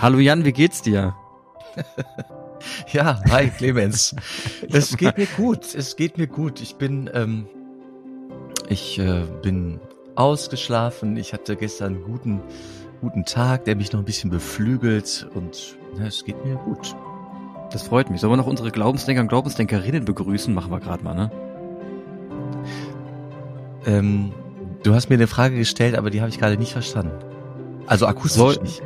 Hallo Jan, wie geht's dir? ja, hi Clemens. es geht mir gut. Es geht mir gut. Ich bin, ähm, ich äh, bin ausgeschlafen. Ich hatte gestern einen guten, guten Tag, der mich noch ein bisschen beflügelt und ja, es geht mir gut. Das freut mich. Sollen wir noch unsere Glaubensdenker und Glaubensdenkerinnen begrüßen? Machen wir gerade mal, ne? Ähm, du hast mir eine Frage gestellt, aber die habe ich gerade nicht verstanden. Also akustisch Soll, nicht.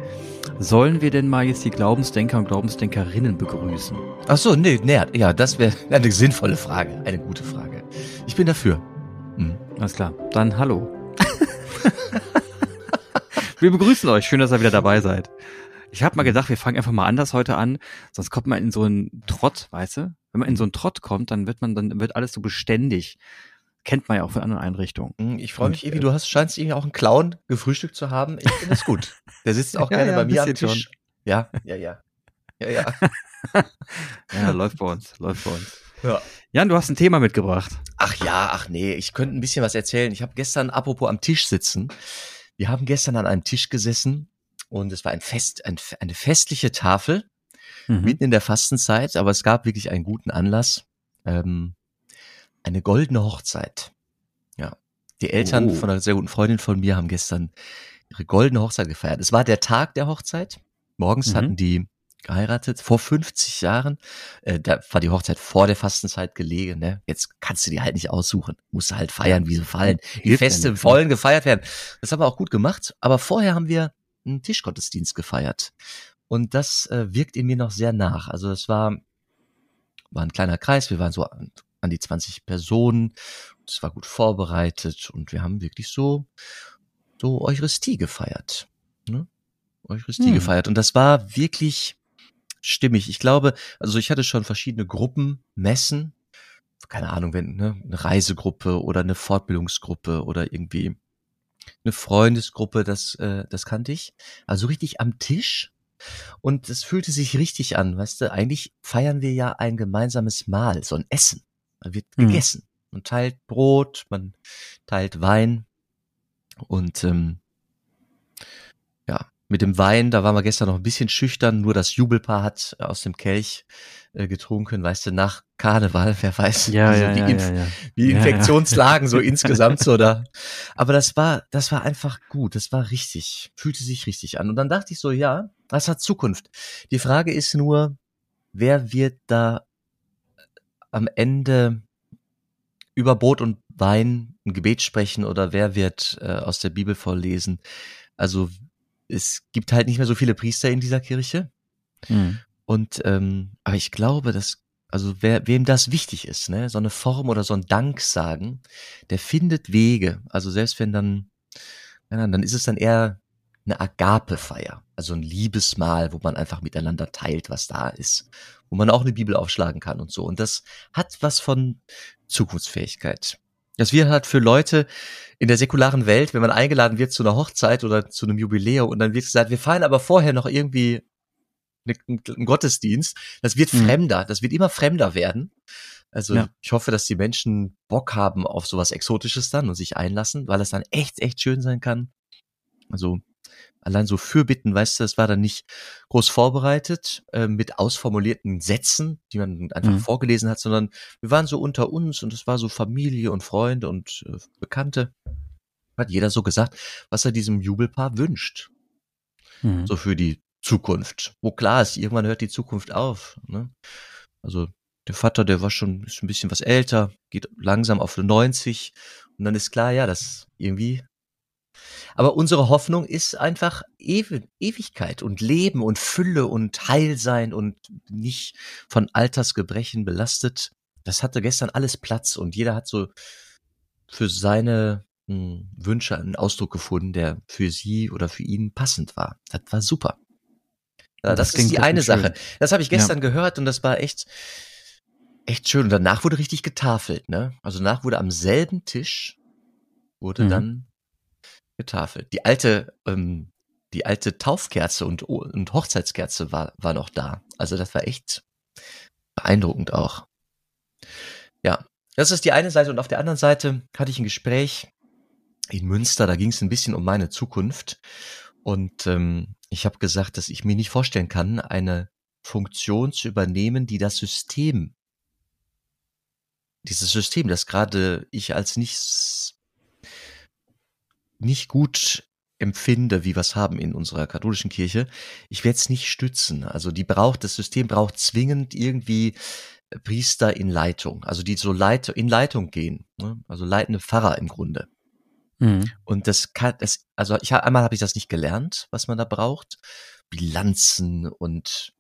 Sollen wir denn mal jetzt die Glaubensdenker und Glaubensdenkerinnen begrüßen? Ach so, nee, nee, ja, das wäre eine sinnvolle Frage, eine gute Frage. Ich bin dafür. Mhm. Alles klar, dann hallo. wir begrüßen euch, schön, dass ihr wieder dabei seid. Ich habe mal gedacht, wir fangen einfach mal anders heute an, sonst kommt man in so einen Trott, weißt du? Wenn man in so einen Trott kommt, dann wird man, dann wird alles so beständig. Kennt man ja auch von anderen Einrichtungen. Hm, ich freue mich irgendwie, du hast, scheinst irgendwie auch einen Clown gefrühstückt zu haben. Ich finde es gut. Der sitzt auch ja, gerne ja, bei mir am Tisch. Schon. Ja, ja, ja. Ja, ja. ja, läuft bei uns, läuft bei uns. Ja. Jan, du hast ein Thema mitgebracht. Ach ja, ach nee, ich könnte ein bisschen was erzählen. Ich habe gestern, apropos am Tisch sitzen, wir haben gestern an einem Tisch gesessen und es war ein Fest, ein, eine festliche Tafel mhm. mitten in der Fastenzeit, aber es gab wirklich einen guten Anlass. Ähm, eine goldene Hochzeit. Ja. Die Eltern oh. von einer sehr guten Freundin von mir haben gestern ihre goldene Hochzeit gefeiert. Es war der Tag der Hochzeit. Morgens mhm. hatten die geheiratet, vor 50 Jahren. Äh, da war die Hochzeit vor der Fastenzeit gelegen. Ne? Jetzt kannst du die halt nicht aussuchen. Musst du halt feiern, wie sie fallen. Die Feste ne? wollen gefeiert werden. Das haben wir auch gut gemacht. Aber vorher haben wir einen Tischgottesdienst gefeiert. Und das äh, wirkt in mir noch sehr nach. Also es war, war ein kleiner Kreis. Wir waren so an die 20 Personen. Es war gut vorbereitet und wir haben wirklich so, so Eucharistie gefeiert. Ne? Eucharistie hm. gefeiert. Und das war wirklich stimmig. Ich glaube, also ich hatte schon verschiedene Gruppen, Messen, keine Ahnung, wenn ne, eine Reisegruppe oder eine Fortbildungsgruppe oder irgendwie eine Freundesgruppe, das, äh, das kannte ich. Also richtig am Tisch und es fühlte sich richtig an, weißt du, eigentlich feiern wir ja ein gemeinsames Mahl, so ein Essen. Da wird mhm. gegessen. Man teilt Brot, man teilt Wein. Und ähm, ja, mit dem Wein, da waren wir gestern noch ein bisschen schüchtern, nur das Jubelpaar hat aus dem Kelch äh, getrunken, weißt du, nach Karneval, wer weiß, ja, ja, die, ja, Inf ja, die Infektionslagen so insgesamt so da. Aber das war, das war einfach gut, das war richtig, fühlte sich richtig an. Und dann dachte ich so, ja, das hat Zukunft. Die Frage ist nur, wer wird da am Ende über Brot und Wein ein Gebet sprechen oder wer wird äh, aus der Bibel vorlesen. Also es gibt halt nicht mehr so viele Priester in dieser Kirche. Mhm. Und ähm, aber ich glaube, dass also wer, wem das wichtig ist, ne, so eine Form oder so ein Danksagen, der findet Wege. Also selbst wenn dann, ja, dann ist es dann eher eine Agape-Feier, also ein Liebesmahl, wo man einfach miteinander teilt, was da ist wo man auch eine Bibel aufschlagen kann und so. Und das hat was von Zukunftsfähigkeit. Das wird halt für Leute in der säkularen Welt, wenn man eingeladen wird zu einer Hochzeit oder zu einem Jubiläum und dann wird gesagt, wir feiern aber vorher noch irgendwie einen Gottesdienst, das wird mhm. fremder, das wird immer fremder werden. Also ja. ich hoffe, dass die Menschen Bock haben auf sowas Exotisches dann und sich einlassen, weil es dann echt, echt schön sein kann. Also allein so Fürbitten, weißt du, das war dann nicht groß vorbereitet äh, mit ausformulierten Sätzen, die man einfach mhm. vorgelesen hat, sondern wir waren so unter uns und es war so Familie und Freunde und äh, Bekannte. Hat jeder so gesagt, was er diesem Jubelpaar wünscht. Mhm. So für die Zukunft. Wo klar ist, irgendwann hört die Zukunft auf. Ne? Also der Vater, der war schon ist ein bisschen was älter, geht langsam auf 90 und dann ist klar, ja, das irgendwie aber unsere Hoffnung ist einfach Ew Ewigkeit und Leben und Fülle und Heilsein und nicht von Altersgebrechen belastet. Das hatte gestern alles Platz und jeder hat so für seine hm, Wünsche einen Ausdruck gefunden, der für sie oder für ihn passend war. Das war super. Ja, das, das ist die eine schön. Sache. Das habe ich gestern ja. gehört und das war echt, echt schön. Und danach wurde richtig getafelt, ne? Also danach wurde am selben Tisch wurde mhm. dann getafelt. Die alte, ähm, die alte Taufkerze und, und Hochzeitskerze war, war noch da. Also das war echt beeindruckend auch. Ja, das ist die eine Seite. Und auf der anderen Seite hatte ich ein Gespräch in Münster, da ging es ein bisschen um meine Zukunft. Und ähm, Ich habe gesagt, dass ich mir nicht vorstellen kann, eine Funktion zu übernehmen, die das System, dieses System, das gerade ich als nicht, nicht gut empfinde, wie wir es haben in unserer katholischen Kirche, ich werde es nicht stützen. Also die braucht, das System braucht zwingend irgendwie Priester in Leitung, also die so Leit in Leitung gehen, ne? also leitende Pfarrer im Grunde. Mhm. Und das kann, das, also ich einmal habe ich das nicht gelernt, was man da braucht. Bilanzen und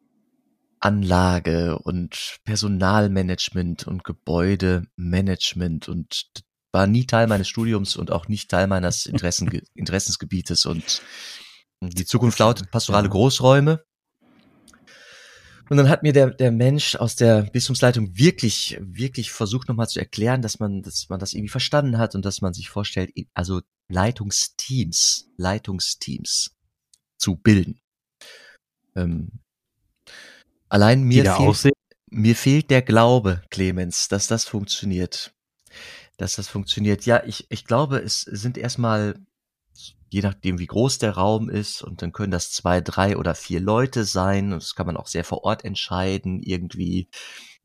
Anlage und Personalmanagement und Gebäudemanagement und war nie Teil meines Studiums und auch nicht Teil meines Interessen, Interessensgebietes und die Zukunft lautet pastorale Großräume. Und dann hat mir der, der Mensch aus der Bistumsleitung wirklich, wirklich versucht nochmal zu erklären, dass man, dass man das irgendwie verstanden hat und dass man sich vorstellt, also Leitungsteams, Leitungsteams zu bilden. Ähm, allein mir, fehlt, mir fehlt der Glaube, Clemens, dass das funktioniert. Dass das funktioniert. Ja, ich, ich glaube, es sind erstmal je nachdem, wie groß der Raum ist. Und dann können das zwei, drei oder vier Leute sein. Und das kann man auch sehr vor Ort entscheiden, irgendwie.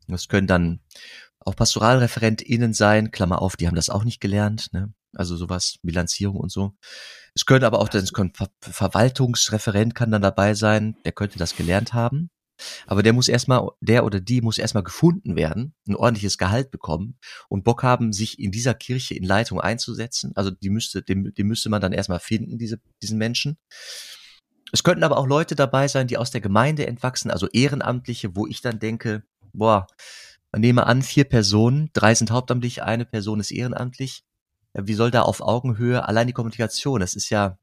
Das können dann auch PastoralreferentInnen sein, Klammer auf, die haben das auch nicht gelernt, ne? Also sowas, Bilanzierung und so. Es könnte aber auch, das Ver Verwaltungsreferent kann dann dabei sein, der könnte das gelernt haben. Aber der muss erstmal, der oder die muss erstmal gefunden werden, ein ordentliches Gehalt bekommen und Bock haben, sich in dieser Kirche in Leitung einzusetzen. Also die müsste, den, den müsste man dann erstmal finden, diese, diesen Menschen. Es könnten aber auch Leute dabei sein, die aus der Gemeinde entwachsen, also Ehrenamtliche, wo ich dann denke, boah, man nehme an, vier Personen, drei sind hauptamtlich, eine Person ist ehrenamtlich. Wie soll da auf Augenhöhe allein die Kommunikation? Das ist ja,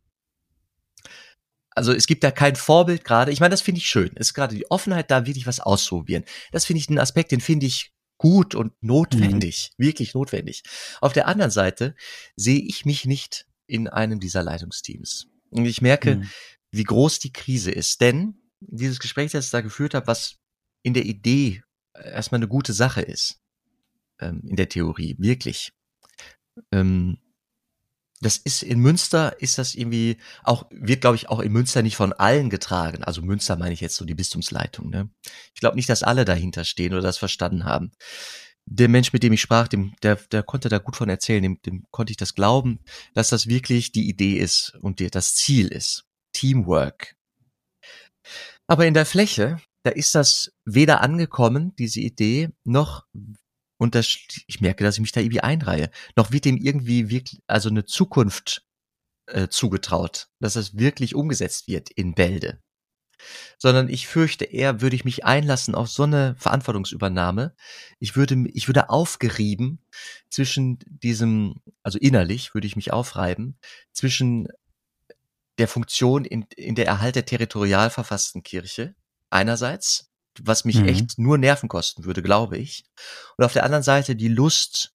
also es gibt da kein Vorbild gerade. Ich meine, das finde ich schön. Es ist gerade die Offenheit, da wirklich was auszuprobieren. Das finde ich einen Aspekt, den finde ich gut und notwendig, mhm. wirklich notwendig. Auf der anderen Seite sehe ich mich nicht in einem dieser Leitungsteams. Und ich merke, mhm. wie groß die Krise ist. Denn dieses Gespräch, das ich da geführt habe, was in der Idee erstmal eine gute Sache ist, ähm, in der Theorie, wirklich. Ähm, das ist in Münster ist das irgendwie auch wird glaube ich auch in Münster nicht von allen getragen. Also Münster meine ich jetzt so die Bistumsleitung. Ne? Ich glaube nicht, dass alle dahinter stehen oder das verstanden haben. Der Mensch, mit dem ich sprach, dem der der konnte da gut von erzählen. Dem, dem konnte ich das glauben, dass das wirklich die Idee ist und die, das Ziel ist. Teamwork. Aber in der Fläche, da ist das weder angekommen, diese Idee, noch und das, ich merke, dass ich mich da irgendwie einreihe. Noch wird dem irgendwie wirklich, also eine Zukunft äh, zugetraut, dass das wirklich umgesetzt wird in Bälde. Sondern ich fürchte eher, würde ich mich einlassen auf so eine Verantwortungsübernahme. Ich würde, ich würde aufgerieben zwischen diesem, also innerlich würde ich mich aufreiben, zwischen der Funktion in, in der Erhalt der territorial verfassten Kirche einerseits was mich mhm. echt nur Nerven kosten würde, glaube ich. Und auf der anderen Seite die Lust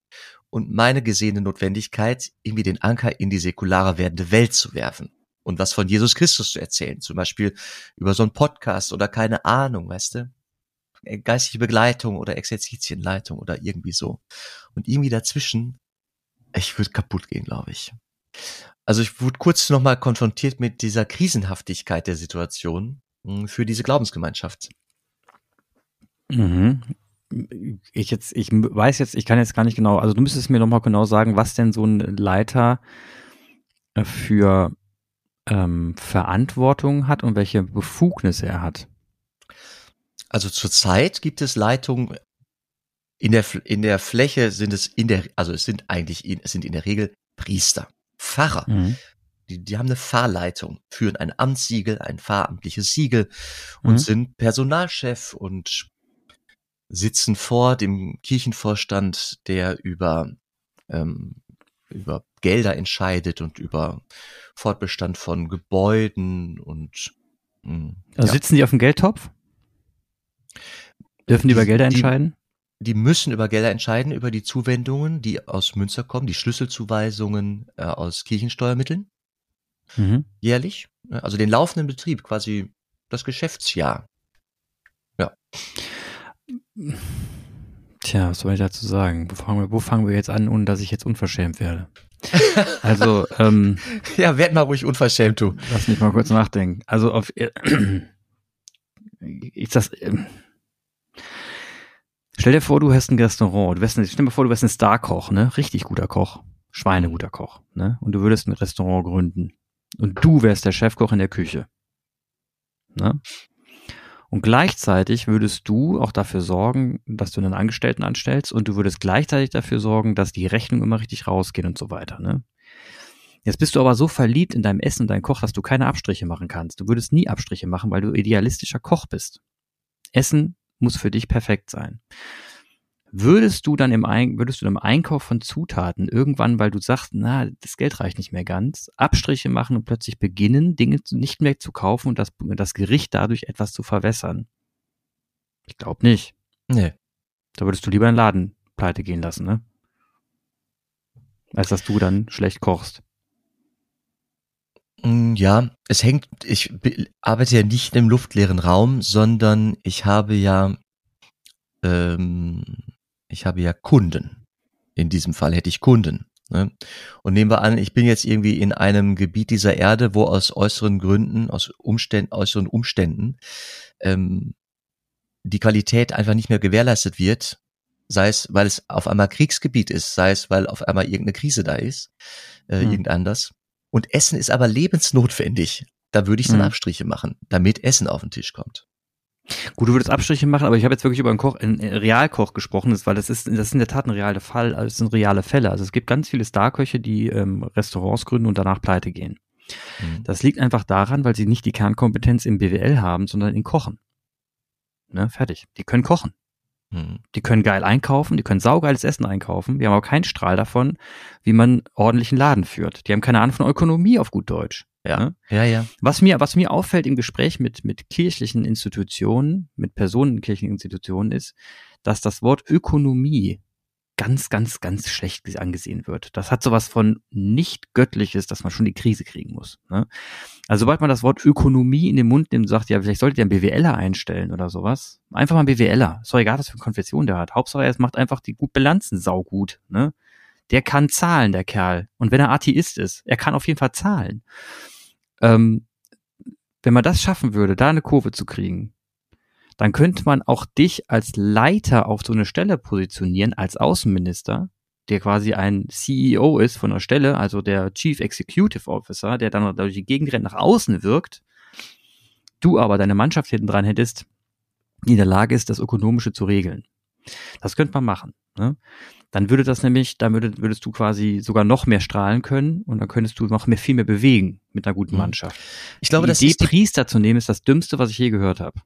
und meine gesehene Notwendigkeit, irgendwie den Anker in die säkulare werdende Welt zu werfen und was von Jesus Christus zu erzählen, zum Beispiel über so einen Podcast oder keine Ahnung, weißt du? Äh, geistliche Begleitung oder Exerzitienleitung oder irgendwie so. Und irgendwie dazwischen, ich würde kaputt gehen, glaube ich. Also ich wurde kurz nochmal konfrontiert mit dieser Krisenhaftigkeit der Situation hm, für diese Glaubensgemeinschaft. Mhm. Ich jetzt, ich weiß jetzt, ich kann jetzt gar nicht genau, also du müsstest mir nochmal genau sagen, was denn so ein Leiter äh, für ähm, Verantwortung hat und welche Befugnisse er hat. Also zurzeit gibt es Leitungen in der, in der Fläche sind es in der, also es sind eigentlich, in, es sind in der Regel Priester, Pfarrer. Mhm. Die, die haben eine Fahrleitung, führen ein Amtssiegel, ein fahramtliches Siegel und mhm. sind Personalchef und sitzen vor dem Kirchenvorstand, der über, ähm, über Gelder entscheidet und über Fortbestand von Gebäuden und mh, hm, also ja. sitzen die auf dem Geldtopf? Dürfen die, die über Gelder entscheiden? Die, die müssen über Gelder entscheiden, über die Zuwendungen, die aus Münster kommen, die Schlüsselzuweisungen äh, aus Kirchensteuermitteln. Mhm. Jährlich. Also den laufenden Betrieb, quasi das Geschäftsjahr. Ja. Tja, was soll ich dazu sagen? Wo fangen wir, wo fangen wir jetzt an, ohne dass ich jetzt unverschämt werde? Also, ähm, Ja, werd mal ruhig unverschämt, du. lass mich mal kurz nachdenken. Also auf, äh, ich das, ähm, stell dir vor, du hast ein Restaurant, du wärst, ein- stell dir vor, du wärst ein Starkoch, ne? Richtig guter Koch, Schweineguter Koch, ne? Und du würdest ein Restaurant gründen. Und du wärst der Chefkoch in der Küche. Ne? Und gleichzeitig würdest du auch dafür sorgen, dass du einen Angestellten anstellst und du würdest gleichzeitig dafür sorgen, dass die Rechnungen immer richtig rausgehen und so weiter. Ne? Jetzt bist du aber so verliebt in deinem Essen und deinem Koch, dass du keine Abstriche machen kannst. Du würdest nie Abstriche machen, weil du idealistischer Koch bist. Essen muss für dich perfekt sein. Würdest du dann im, Ein würdest du im Einkauf von Zutaten irgendwann, weil du sagst, na, das Geld reicht nicht mehr ganz, Abstriche machen und plötzlich beginnen, Dinge nicht mehr zu kaufen und das, das Gericht dadurch etwas zu verwässern? Ich glaube nicht. Nee. Da würdest du lieber einen Laden pleite gehen lassen, ne? Als dass du dann schlecht kochst. Mm, Ja, es hängt, ich be- arbeite ja nicht im luftleeren Raum, sondern ich habe ja, ähm, ich habe ja Kunden. In diesem Fall hätte ich Kunden. Ne? Und nehmen wir an, ich bin jetzt irgendwie in einem Gebiet dieser Erde, wo aus äußeren Gründen, aus Umständen, äußeren Umständen, ähm, die Qualität einfach nicht mehr gewährleistet wird, sei es, weil es auf einmal Kriegsgebiet ist, sei es, weil auf einmal irgendeine Krise da ist, äh, Hm. irgend anders. Und Essen ist aber lebensnotwendig. Da würde ich dann Hm. Abstriche machen, damit Essen auf den Tisch kommt. Gut, du würdest Abstriche machen, aber ich habe jetzt wirklich über einen Koch, einen Realkoch gesprochen, das- weil das ist, das ist in der Tat ein realer Fall, also es sind reale Fälle. Also es gibt ganz viele Starköche, die ähm, Restaurants gründen und danach pleite gehen. Mhm. Das liegt einfach daran, weil sie nicht die Kernkompetenz im BWL haben, sondern in Kochen. Ne, fertig. Die können kochen. Mhm. Die können geil einkaufen, die können saugeiles Essen einkaufen. Wir haben aber keinen Strahl davon, wie man ordentlichen Laden führt. Die haben keine Ahnung von Ökonomie auf gut Deutsch. Ja. Ne? Ja, ja. Was mir, was mir auffällt im Gespräch mit, mit kirchlichen Institutionen, mit Personen in kirchlichen Institutionen ist, dass das Wort Ökonomie ganz, ganz, ganz schlecht angesehen wird. Das hat sowas von nicht göttliches, dass man schon die Krise kriegen muss. Ne? Also sobald man das Wort Ökonomie in den Mund nimmt und sagt, ja, vielleicht solltet ihr einen BWLer einstellen oder sowas, einfach mal einen BWLer. Ist doch egal, was für eine Konfession der hat. Hauptsache, er macht einfach die gut Bilanzen saugut. Ne? Der kann zahlen, der Kerl. Und wenn er Atheist ist, er kann auf jeden Fall zahlen. Ähm, wenn man das schaffen würde, da eine Kurve zu kriegen, dann könnte man auch dich als Leiter auf so eine Stelle positionieren, als Außenminister, der quasi ein CEO ist von einer Stelle, also der Chief Executive Officer, der dann durch die Gegend rennt, nach außen wirkt, du aber deine Mannschaft hinten dran hättest, die in der Lage ist, das Ökonomische zu regeln. Das könnte man machen. Ne? Dann würde das nämlich, dann würde, würdest du quasi sogar noch mehr strahlen können und dann könntest du noch mehr, viel mehr bewegen mit einer guten Mhm. Mannschaft. Ich glaube, die das Idee, ist die, Priester zu nehmen, ist das Dümmste, was ich je gehört habe.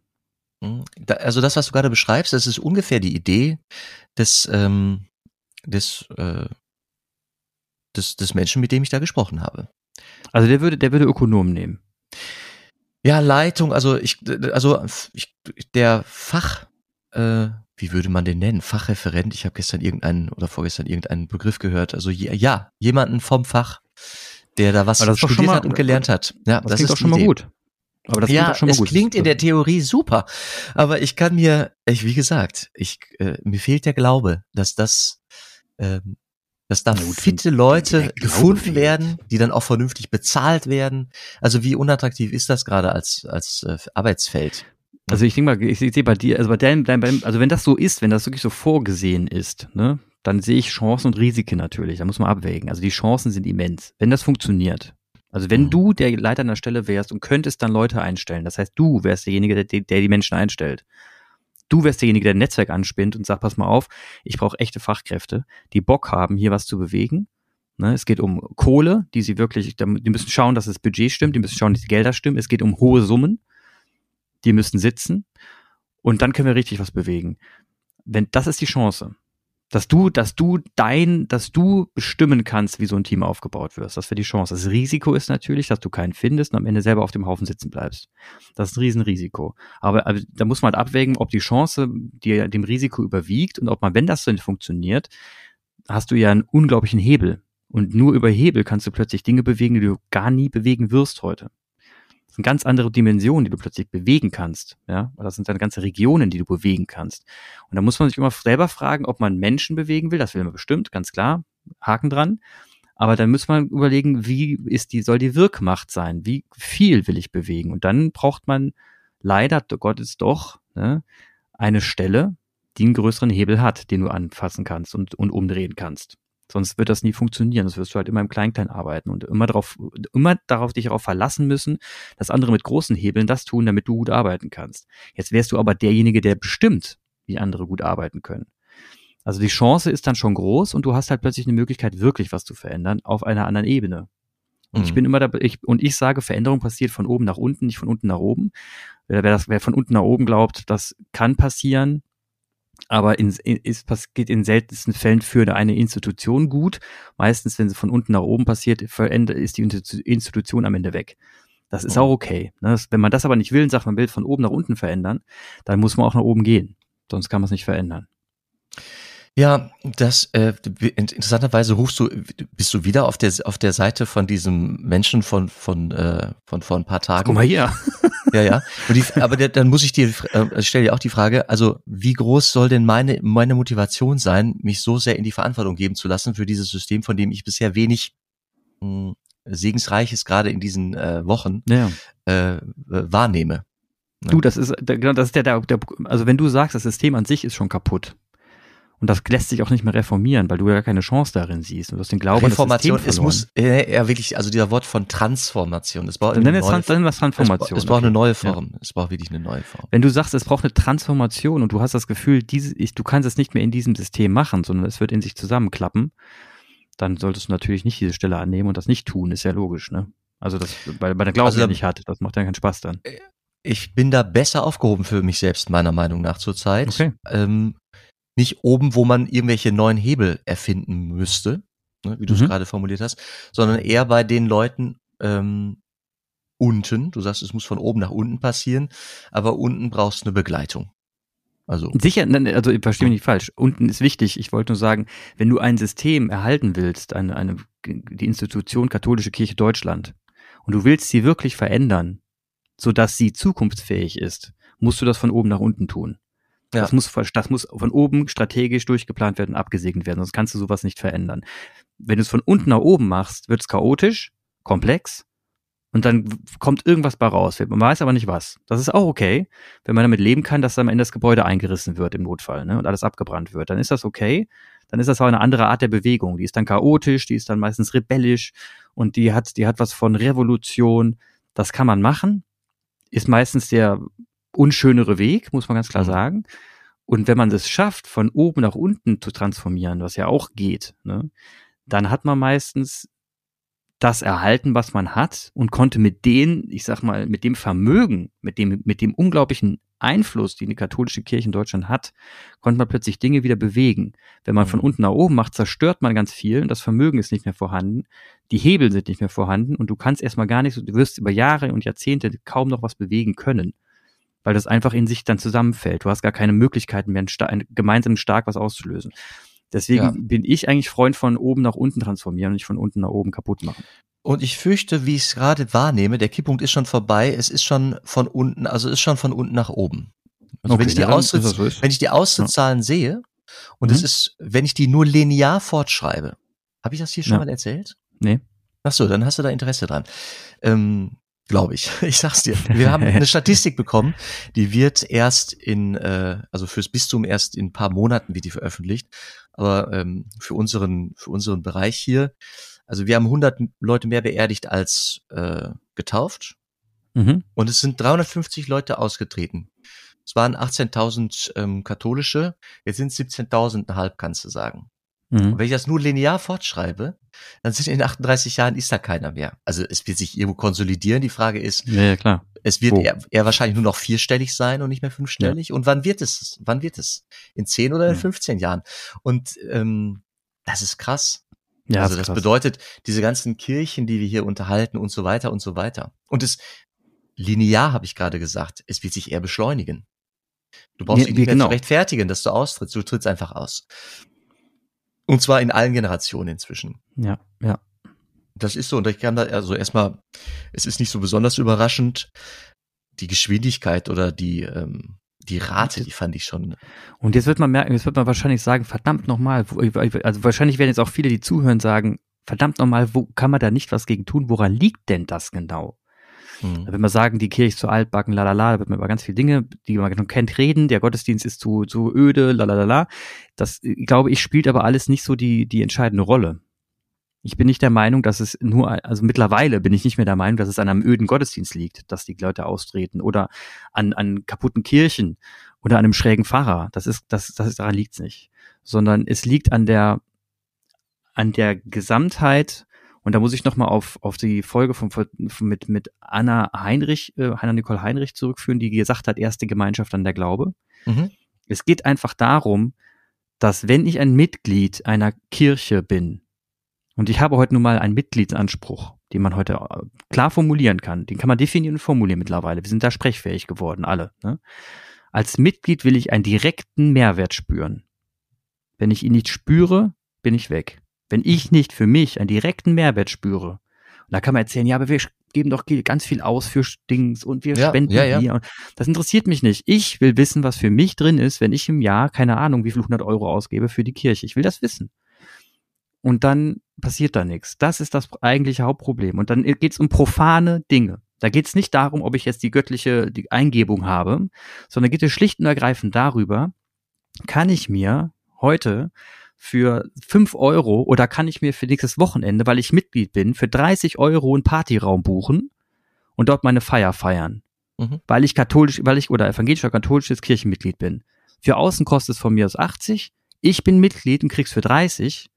Mhm. Also das, was du gerade beschreibst, das ist ungefähr die Idee des, ähm, des, äh, des, des Menschen, mit dem ich da gesprochen habe. Also der würde, der würde Ökonom nehmen. Ja, Leitung, also ich, also ich, der Fach, äh, wie würde man den nennen? Fachreferent. Ich habe gestern irgendeinen oder vorgestern irgendeinen Begriff gehört. Also ja, ja jemanden vom Fach, der da was studiert mal- hat und gelernt hat. Ja, Das, das, klingt ist doch schon die mal Idee. gut. Aber das ja, klingt doch schon mal es gut. klingt in der Theorie super, aber ich kann mir, ich wie gesagt, ich äh, mir fehlt der Glaube, dass das, ähm, dass da gut, fitte Leute gefunden fehlt. werden, die dann auch vernünftig bezahlt werden. Also wie unattraktiv ist das gerade als als äh, Arbeitsfeld? Also ich denke mal, ich, ich sehe bei dir, also bei deinem, deinem, deinem- also wenn das so ist, wenn das wirklich so vorgesehen ist, ne, dann sehe ich Chancen und Risiken natürlich. Da muss man abwägen. Also die Chancen sind immens, wenn das funktioniert. Also wenn Mhm. du der Leiter an der Stelle wärst und könntest dann Leute einstellen, das heißt, du wärst derjenige, der, der die Menschen einstellt. Du wärst derjenige, der ein Netzwerk anspinnt und sagt, pass mal auf, ich brauche echte Fachkräfte, die Bock haben, hier was zu bewegen. Ne, es geht um Kohle, die sie wirklich, die müssen schauen, dass das Budget stimmt, die müssen schauen, dass die Gelder stimmen. Es geht um hohe Summen, die müssen sitzen und dann können wir richtig was bewegen. Wenn das ist die Chance, dass du, dass du dein, dass du bestimmen kannst, wie so ein Team aufgebaut wird. Das wäre die Chance. Das Risiko ist natürlich, dass du keinen findest und am Ende selber auf dem Haufen sitzen bleibst. Das ist ein Riesenrisiko. Aber, aber da muss man halt abwägen, ob die Chance dir dem Risiko überwiegt und ob man, wenn das so funktioniert, hast du ja einen unglaublichen Hebel. Und nur über Hebel kannst du plötzlich Dinge bewegen, die du gar nie bewegen wirst heute. Sind ganz andere Dimensionen, die du plötzlich bewegen kannst. Ja, das sind dann ganze Regionen, die du bewegen kannst. Und da muss man sich immer selber fragen, ob man Menschen bewegen will. Das will man bestimmt, ganz klar. Haken dran. Aber dann muss man überlegen, wie ist die, soll die Wirkmacht sein? Wie viel will ich bewegen? Und dann braucht man leider Gottes doch ne, eine Stelle, die einen größeren Hebel hat, den du anfassen kannst und, und umdrehen kannst. Sonst wird das nie funktionieren. Das wirst du halt immer im Klein-Klein arbeiten und immer darauf, immer darauf dich darauf verlassen müssen, dass andere mit großen Hebeln das tun, damit du gut arbeiten kannst. Jetzt wärst du aber derjenige, der bestimmt, wie andere gut arbeiten können. Also die Chance ist dann schon groß und du hast halt plötzlich eine Möglichkeit, wirklich was zu verändern auf einer anderen Ebene. Und mhm. ich bin immer dabei, ich, und ich sage, Veränderung passiert von oben nach unten, nicht von unten nach oben. Wer, wer, das, wer von unten nach oben glaubt, das kann passieren, aber in, ist, geht in seltensten Fällen für eine Institution gut. Meistens, wenn sie von unten nach oben passiert, ist die Institution am Ende weg. Das ist auch okay. Ne? Wenn man das aber nicht will und sagt, man will von oben nach unten verändern, dann muss man auch nach oben gehen. Sonst kann man es nicht verändern. Ja, das äh, interessanterweise rufst du, bist du wieder auf der auf der Seite von diesem Menschen von von äh, von vor ein paar Tagen. Guck mal hier. Ja, ja. Die, aber der, dann muss ich dir, äh, stell dir auch die Frage, also wie groß soll denn meine, meine Motivation sein, mich so sehr in die Verantwortung geben zu lassen für dieses System, von dem ich bisher wenig mh, hm, segensreiches gerade in diesen äh, Wochen ja. äh, wahrnehme. Ne? Du, das ist, genau, das ist der, der, der, also wenn du sagst, das System an sich ist schon kaputt, und das lässt sich auch nicht mehr reformieren, weil du ja keine Chance darin siehst. Und du hast den Glauben, Reformation, es muss, äh, ja wirklich, also dieser Wort von Transformation. Es braucht eine neue, Transformation. Es, braucht okay. eine neue Form. Ja. Es braucht wirklich eine neue Form. Wenn du sagst, es braucht eine Transformation und du hast das Gefühl, diese, ich, du kannst es nicht mehr in diesem System machen, sondern es wird in sich zusammenklappen, dann solltest du natürlich nicht diese Stelle annehmen und das nicht tun, ist ja logisch, ne? Also das, weil, weil der Glaube also, ja nicht hat, das macht ja keinen Spaß dann. Äh, ich bin da besser aufgehoben für mich selbst, meiner Meinung nach zurzeit. Okay. Ähm, nicht oben, wo man irgendwelche neuen Hebel erfinden müsste, ne, wie du es mhm. gerade formuliert hast, sondern eher bei den Leuten ähm, unten. Du sagst, es muss von oben nach unten passieren, aber unten brauchst du eine Begleitung. Also sicher, also ich verstehe mich nicht falsch. Unten ist wichtig. Ich wollte nur sagen, wenn du ein System erhalten willst, eine, eine die Institution Katholische Kirche Deutschland, und du willst sie wirklich verändern, so dass sie zukunftsfähig ist, musst du das von oben nach unten tun. Ja. Das, muss, das muss von oben strategisch durchgeplant werden und abgesegnet werden, sonst kannst du sowas nicht verändern. Wenn du es von unten nach oben machst, wird es chaotisch, komplex und dann kommt irgendwas bei raus. Man weiß aber nicht was. Das ist auch okay, wenn man damit leben kann, dass am Ende das Gebäude eingerissen wird im Notfall ne, und alles abgebrannt wird. Dann ist das okay. Dann ist das auch eine andere Art der Bewegung. Die ist dann chaotisch, die ist dann meistens rebellisch und die hat, die hat was von Revolution. Das kann man machen. Ist meistens der unschönere Weg, muss man ganz klar mhm. sagen. Und wenn man es schafft, von oben nach unten zu transformieren, was ja auch geht, ne, dann hat man meistens das erhalten, was man hat und konnte mit den, ich sag mal, mit dem Vermögen, mit dem, mit dem unglaublichen Einfluss, den die katholische Kirche in Deutschland hat, konnte man plötzlich Dinge wieder bewegen. Wenn man von mhm. unten nach oben macht, zerstört man ganz viel und das Vermögen ist nicht mehr vorhanden, die Hebel sind nicht mehr vorhanden und du kannst erstmal gar nicht, du wirst über Jahre und Jahrzehnte kaum noch was bewegen können weil das einfach in sich dann zusammenfällt. Du hast gar keine Möglichkeiten mehr, ein, gemeinsam stark was auszulösen. Deswegen ja. bin ich eigentlich Freund von oben nach unten transformieren und nicht von unten nach oben kaputt machen. Und ich fürchte, wie ich es gerade wahrnehme, der Kipppunkt ist schon vorbei. Es ist schon von unten, also ist schon von unten nach oben. Also okay, wenn ich die Austritt, so wenn ich die Austrittszahlen ja. sehe und es mhm. ist, wenn ich die nur linear fortschreibe, habe ich das hier schon ja. mal erzählt? Nee. Ach so, dann hast du da Interesse dran. Ähm, glaube ich. Ich sag's dir. Wir haben eine Statistik bekommen, die wird erst in, äh, also fürs Bistum erst in ein paar Monaten wird die veröffentlicht. Aber ähm, für unseren, für unseren Bereich hier, also wir haben 100 Leute mehr beerdigt als äh, getauft. Mhm. Und es sind 350 Leute ausgetreten. Es waren 18.000 ähm, katholische, jetzt sind 17.000 kannst du sagen. Mhm. Wenn ich das nur linear fortschreibe, dann sind in 38 Jahren ist da keiner mehr. Also es wird sich irgendwo konsolidieren. Die Frage ist, ja, ja klar. es wird eher, eher, wahrscheinlich nur noch vierstellig sein und nicht mehr fünfstellig. Ja. Und wann wird es? Wann wird es? In 10 oder in 15 Jahren? Und ähm, das ist krass. Ja, also das krass. bedeutet, diese ganzen Kirchen, die wir hier unterhalten und so weiter und so weiter. Und es linear, habe ich gerade gesagt, es wird sich eher beschleunigen. Du brauchst ja, dich nicht genau. rechtfertigen, dass du austrittst. Du trittst einfach aus. Und zwar in allen Generationen inzwischen. Ja, ja. Das ist so. Und ich kann da, also erstmal, es ist nicht so besonders überraschend. Die Geschwindigkeit oder die, ähm, die Rate, die fand ich schon. Und jetzt wird man merken, jetzt wird man wahrscheinlich sagen, verdammt nochmal, also wahrscheinlich werden jetzt auch viele, die zuhören, sagen, verdammt nochmal, wo kann man da nicht was gegen tun? Woran liegt denn das genau? Mhm. Wenn wir sagen, die Kirche ist zu altbacken, lalala, da wird man über ganz viele Dinge, die man schon kennt, reden, der Gottesdienst ist zu, zu öde, lalala. Das, glaube ich, spielt aber alles nicht so die, die entscheidende Rolle. Ich bin nicht der Meinung, dass es nur, also mittlerweile bin ich nicht mehr der Meinung, dass es an einem öden Gottesdienst liegt, dass die Leute austreten oder an, an kaputten Kirchen oder an einem schrägen Pfarrer. Das ist, das, das ist, daran liegt's nicht. Sondern es liegt an der, an der Gesamtheit und da muss ich nochmal auf, auf die Folge von, von, mit, mit Anna Heinrich, äh, Hanna Nicole Heinrich zurückführen, die gesagt hat, erste Gemeinschaft an der Glaube. Mhm. Es geht einfach darum, dass wenn ich ein Mitglied einer Kirche bin, und ich habe heute nun mal einen Mitgliedsanspruch, den man heute äh, klar formulieren kann, den kann man definieren und formulieren mittlerweile. Wir sind da sprechfähig geworden, alle. Ne? Als Mitglied will ich einen direkten Mehrwert spüren. Wenn ich ihn nicht spüre, bin ich weg. Wenn ich nicht für mich einen direkten Mehrwert spüre, und da kann man erzählen, ja, aber wir geben doch ganz viel aus für Dings und wir ja, spenden ja, ja. hier. Das interessiert mich nicht. Ich will wissen, was für mich drin ist, wenn ich im Jahr, keine Ahnung, wie viel 100 Euro ausgebe für die Kirche. Ich will das wissen. Und dann passiert da nichts. Das ist das eigentliche Hauptproblem. Und dann geht es um profane Dinge. Da geht es nicht darum, ob ich jetzt die göttliche die Eingebung habe, sondern geht es schlicht und ergreifend darüber, kann ich mir heute für fünf Euro oder kann ich mir für nächstes Wochenende, weil ich Mitglied bin, für 30 Euro einen Partyraum buchen und dort meine Feier feiern. Mhm. Weil ich katholisch, weil ich oder evangelisch oder katholisches Kirchenmitglied bin. Für außen kostet es von mir aus 80. Ich bin Mitglied und krieg's für 30.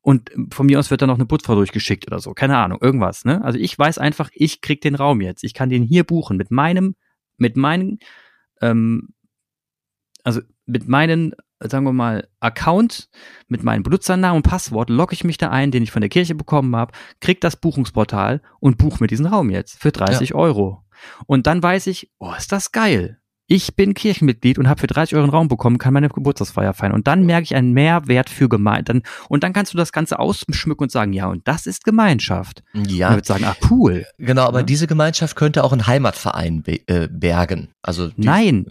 Und von mir aus wird da noch eine Putzfrau durchgeschickt oder so. Keine Ahnung, irgendwas, ne? Also ich weiß einfach, ich krieg den Raum jetzt. Ich kann den hier buchen mit meinem, mit meinen, ähm, also mit meinen sagen wir mal, Account mit meinem Benutzernamen und Passwort, logge ich mich da ein, den ich von der Kirche bekommen habe, krieg das Buchungsportal und buche mir diesen Raum jetzt für 30 ja. Euro. Und dann weiß ich, oh, ist das geil. Ich bin Kirchenmitglied und habe für 30 Euro einen Raum bekommen, kann meine Geburtstagsfeier feiern. Und dann merke ich einen Mehrwert für Gemeinde. Und dann kannst du das Ganze ausschmücken und sagen, ja, und das ist Gemeinschaft. Ja. Und würde sagen, ah, cool. Genau, aber ja. diese Gemeinschaft könnte auch ein Heimatverein äh, bergen. Also Nein,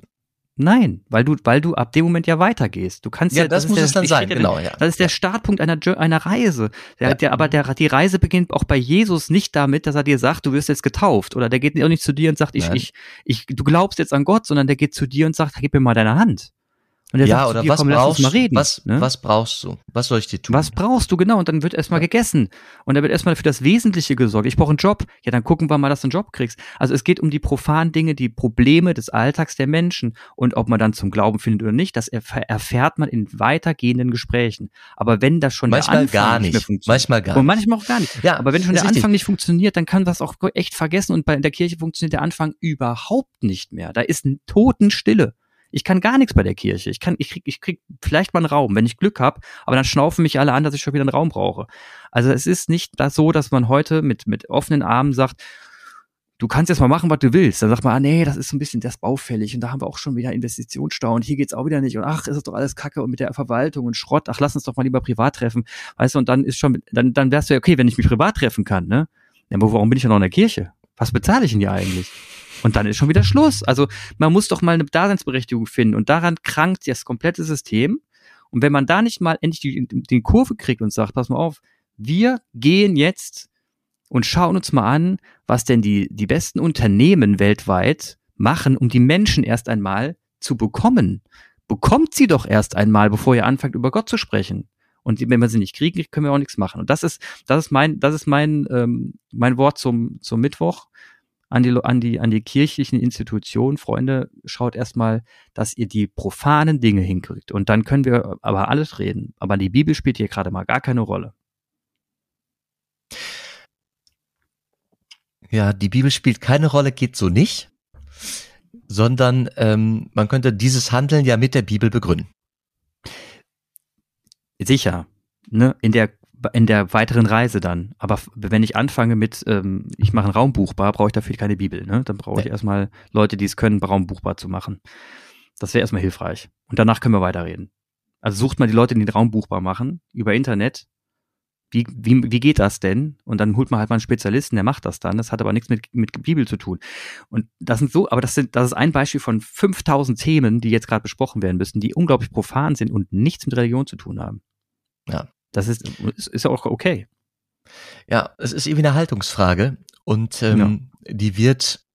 Nein, weil du, weil du ab dem Moment ja weitergehst. Du kannst ja, ja das, das muss es dann sein, genau, ja. Das ist der Startpunkt einer, einer Reise. Der, ja. der, aber der, die Reise beginnt auch bei Jesus nicht damit, dass er dir sagt, du wirst jetzt getauft. Oder der geht auch nicht zu dir und sagt, ich, ich, ich, du glaubst jetzt an Gott, sondern der geht zu dir und sagt, gib mir mal deine Hand. Und er ja, sagt, oder dir, was komm, brauchst mal reden. Was, ne? was brauchst du? Was soll ich dir tun? Was brauchst du, genau? Und dann wird erstmal gegessen. Und dann wird erstmal für das Wesentliche gesorgt. Ich brauche einen Job. Ja, dann gucken wir mal, dass du einen Job kriegst. Also es geht um die profanen Dinge, die Probleme des Alltags der Menschen. Und ob man dann zum Glauben findet oder nicht, das erfährt man in weitergehenden Gesprächen. Aber wenn das schon manchmal der Anfang gar nicht, nicht mehr manchmal gar nicht. Und manchmal auch gar nicht. Ja, aber wenn schon der richtig. Anfang nicht funktioniert, dann kann das auch echt vergessen. Und bei der Kirche funktioniert der Anfang überhaupt nicht mehr. Da ist eine Totenstille. Ich kann gar nichts bei der Kirche. Ich kann, ich krieg, ich krieg vielleicht mal einen Raum, wenn ich Glück habe, aber dann schnaufen mich alle an, dass ich schon wieder einen Raum brauche. Also es ist nicht so, dass man heute mit, mit offenen Armen sagt, du kannst jetzt mal machen, was du willst. Dann sagt man, ah, nee, das ist so ein bisschen das baufällig und da haben wir auch schon wieder Investitionsstau und hier geht's auch wieder nicht und ach, ist das doch alles Kacke und mit der Verwaltung und Schrott, ach, lass uns doch mal lieber privat treffen. Weißt du, und dann ist schon, dann, dann wärst du ja, okay, wenn ich mich privat treffen kann, ne? Ja, aber warum bin ich ja noch in der Kirche? Was bezahle ich denn hier eigentlich? Und dann ist schon wieder Schluss. Also man muss doch mal eine Daseinsberechtigung finden. Und daran krankt das komplette System. Und wenn man da nicht mal endlich die, die Kurve kriegt und sagt, pass mal auf, wir gehen jetzt und schauen uns mal an, was denn die, die besten Unternehmen weltweit machen, um die Menschen erst einmal zu bekommen. Bekommt sie doch erst einmal, bevor ihr anfangt, über Gott zu sprechen. Und wenn wir sie nicht kriegen, können wir auch nichts machen. Und das ist, das ist mein, das ist mein, ähm, mein Wort zum, zum Mittwoch an die, an die, an die kirchlichen Institutionen, Freunde, schaut erstmal, dass ihr die profanen Dinge hinkriegt. Und dann können wir aber alles reden. Aber die Bibel spielt hier gerade mal gar keine Rolle. Ja, die Bibel spielt keine Rolle, geht so nicht, sondern ähm, man könnte dieses Handeln ja mit der Bibel begründen. Sicher. Ne? In der in der weiteren Reise dann. Aber wenn ich anfange mit, ähm, ich mache einen Raum buchbar, brauche ich dafür keine Bibel. Ne? Dann brauche ich ja. erstmal Leute, die es können, Raum buchbar zu machen. Das wäre erstmal hilfreich. Und danach können wir weiterreden. Also sucht mal die Leute, die den Raum buchbar machen, über Internet. Wie, wie, wie geht das denn? Und dann holt man halt mal einen Spezialisten, der macht das dann. Das hat aber nichts mit, mit Bibel zu tun. Und das sind so, aber das sind, das ist ein Beispiel von 5000 Themen, die jetzt gerade besprochen werden müssen, die unglaublich profan sind und nichts mit Religion zu tun haben. Ja. Das ist, ist, auch okay. Ja, es ist irgendwie eine Haltungsfrage und ähm, ja. die wird,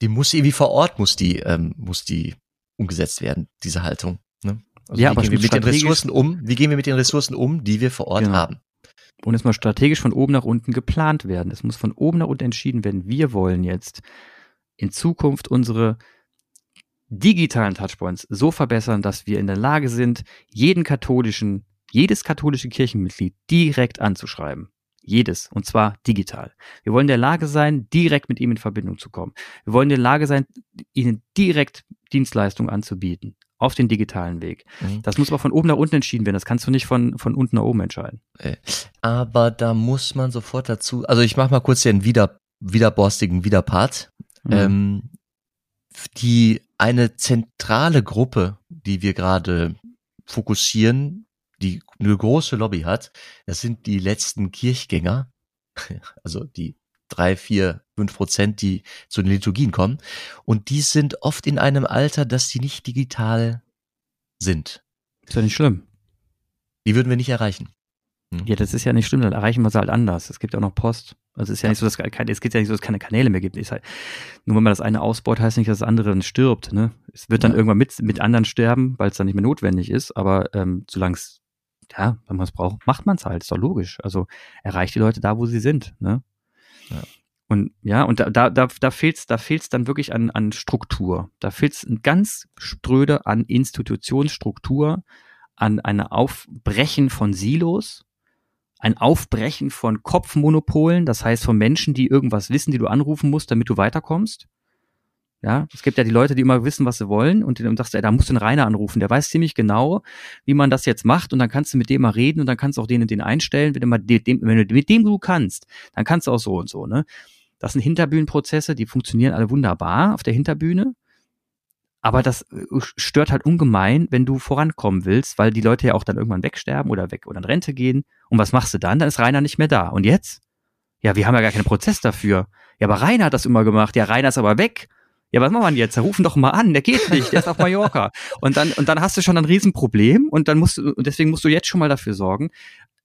die muss irgendwie vor Ort muss die ähm, muss die umgesetzt werden, diese Haltung. Ne? Also ja, wie aber gehen wir mit den Ressourcen um? Wie gehen wir mit den Ressourcen um, die wir vor Ort genau. haben? Und es muss strategisch von oben nach unten geplant werden. Es muss von oben nach unten entschieden werden. Wir wollen jetzt in Zukunft unsere digitalen Touchpoints so verbessern, dass wir in der Lage sind, jeden katholischen, jedes katholische Kirchenmitglied direkt anzuschreiben. Jedes. Und zwar digital. Wir wollen in der Lage sein, direkt mit ihm in Verbindung zu kommen. Wir wollen in der Lage sein, ihnen direkt Dienstleistungen anzubieten. Auf den digitalen Weg. Mhm. Das muss aber von oben nach unten entschieden werden. Das kannst du nicht von, von unten nach oben entscheiden. Äh, aber da muss man sofort dazu, also ich mach mal kurz den wieder, widerborstigen Widerpart. Mhm. Ähm, die eine zentrale Gruppe, die wir gerade fokussieren, die eine große Lobby hat, das sind die letzten Kirchgänger, also die drei, vier, fünf Prozent, die zu den Liturgien kommen. Und die sind oft in einem Alter, dass sie nicht digital sind. Ist ja nicht schlimm. Die würden wir nicht erreichen. Hm. Ja, das ist ja nicht schlimm, dann erreichen wir sie halt anders. Es gibt ja auch noch Post. Also es ist ja, ja. nicht so, dass es geht ja nicht so, dass es keine Kanäle mehr gibt. Halt, nur wenn man das eine ausbaut, heißt nicht, dass das andere dann stirbt. Ne? Es wird dann ja. irgendwann mit, mit anderen sterben, weil es dann nicht mehr notwendig ist. Aber ähm, solange es, ja, wenn man es braucht, macht man es halt. Ist doch logisch. Also erreicht die Leute da, wo sie sind. Ne? Ja. Und ja, und da, da, da, da fehlt es da fehlt's dann wirklich an, an Struktur. Da fehlt es ganz ströde an Institutionsstruktur, an eine Aufbrechen von Silos ein Aufbrechen von Kopfmonopolen, das heißt von Menschen, die irgendwas wissen, die du anrufen musst, damit du weiterkommst. Ja, es gibt ja die Leute, die immer wissen, was sie wollen und dann sagst du, ey, da musst du einen Rainer anrufen, der weiß ziemlich genau, wie man das jetzt macht und dann kannst du mit dem mal reden und dann kannst du auch den und den einstellen, wenn du, mal dem, wenn du mit dem du kannst, dann kannst du auch so und so, ne? Das sind Hinterbühnenprozesse, die funktionieren alle wunderbar auf der Hinterbühne, aber das äh, stört halt ungemein, wenn du vorankommen willst, weil die Leute ja auch dann irgendwann wegsterben oder weg oder in Rente gehen. Und was machst du dann? Dann ist Rainer nicht mehr da. Und jetzt? Ja, wir haben ja gar keinen Prozess dafür. Ja, aber Rainer hat das immer gemacht. Ja, Rainer ist aber weg. Ja, was machen wir denn jetzt? Rufen doch mal an, der geht nicht, der ist auf Mallorca. Und dann, und dann hast du schon ein Riesenproblem und dann musst du, und deswegen musst du jetzt schon mal dafür sorgen,